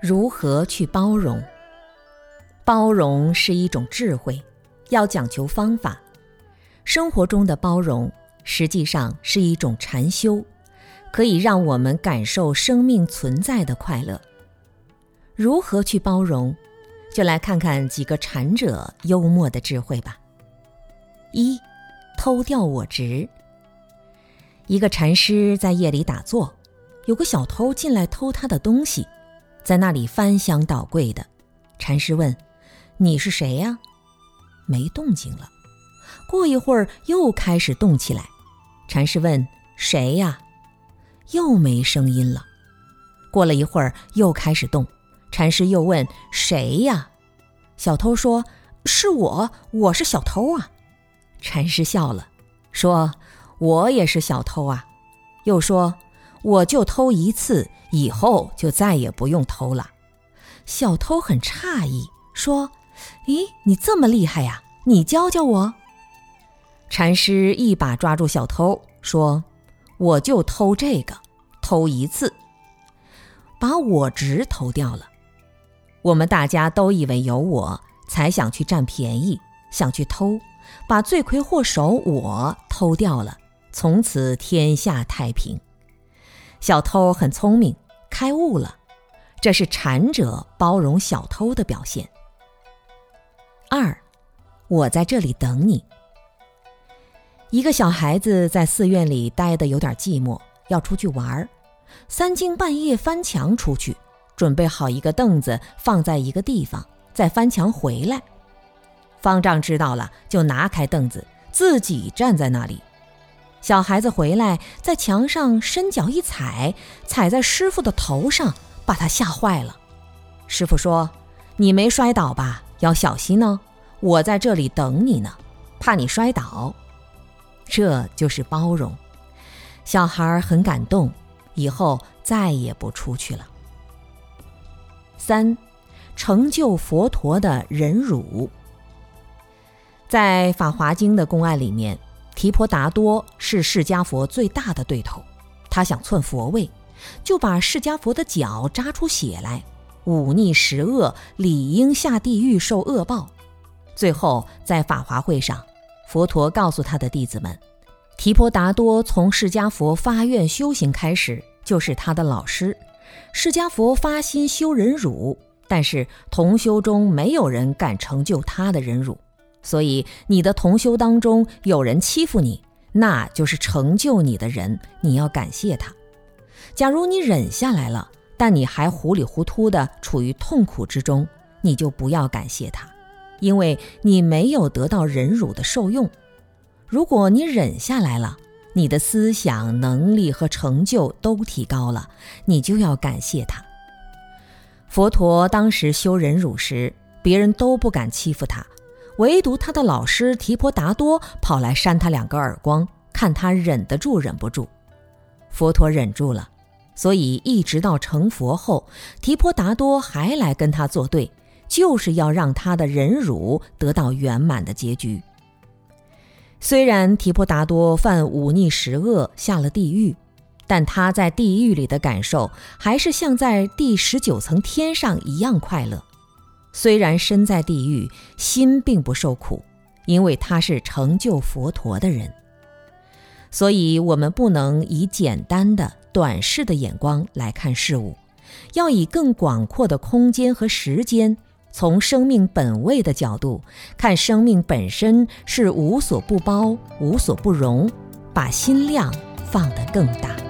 如何去包容？包容是一种智慧，要讲求方法。生活中的包容实际上是一种禅修，可以让我们感受生命存在的快乐。如何去包容？就来看看几个禅者幽默的智慧吧。一，偷掉我执。一个禅师在夜里打坐，有个小偷进来偷他的东西。在那里翻箱倒柜的，禅师问：“你是谁呀？”没动静了。过一会儿又开始动起来，禅师问：“谁呀？”又没声音了。过了一会儿又开始动，禅师又问：“谁呀？”小偷说：“是我，我是小偷啊。”禅师笑了，说：“我也是小偷啊。”又说。我就偷一次，以后就再也不用偷了。小偷很诧异，说：“咦，你这么厉害呀？你教教我。”禅师一把抓住小偷，说：“我就偷这个，偷一次，把我值偷掉了。我们大家都以为有我才想去占便宜，想去偷，把罪魁祸首我偷掉了，从此天下太平。”小偷很聪明，开悟了，这是禅者包容小偷的表现。二，我在这里等你。一个小孩子在寺院里待得有点寂寞，要出去玩儿，三更半夜翻墙出去，准备好一个凳子放在一个地方，再翻墙回来。方丈知道了，就拿开凳子，自己站在那里。小孩子回来，在墙上伸脚一踩，踩在师傅的头上，把他吓坏了。师傅说：“你没摔倒吧？要小心哦，我在这里等你呢，怕你摔倒。”这就是包容。小孩很感动，以后再也不出去了。三，成就佛陀的忍辱，在《法华经》的公案里面。提婆达多是释迦佛最大的对头，他想篡佛位，就把释迦佛的脚扎出血来，忤逆十恶，理应下地狱受恶报。最后在法华会上，佛陀告诉他的弟子们，提婆达多从释迦佛发愿修行开始就是他的老师。释迦佛发心修忍辱，但是同修中没有人敢成就他的忍辱。所以，你的同修当中有人欺负你，那就是成就你的人，你要感谢他。假如你忍下来了，但你还糊里糊涂的处于痛苦之中，你就不要感谢他，因为你没有得到忍辱的受用。如果你忍下来了，你的思想能力和成就都提高了，你就要感谢他。佛陀当时修忍辱时，别人都不敢欺负他。唯独他的老师提婆达多跑来扇他两个耳光，看他忍得住忍不住。佛陀忍住了，所以一直到成佛后，提婆达多还来跟他作对，就是要让他的忍辱得到圆满的结局。虽然提婆达多犯忤逆十恶下了地狱，但他在地狱里的感受还是像在第十九层天上一样快乐。虽然身在地狱，心并不受苦，因为他是成就佛陀的人。所以，我们不能以简单的、短视的眼光来看事物，要以更广阔的空间和时间，从生命本位的角度看生命本身是无所不包、无所不容，把心量放得更大。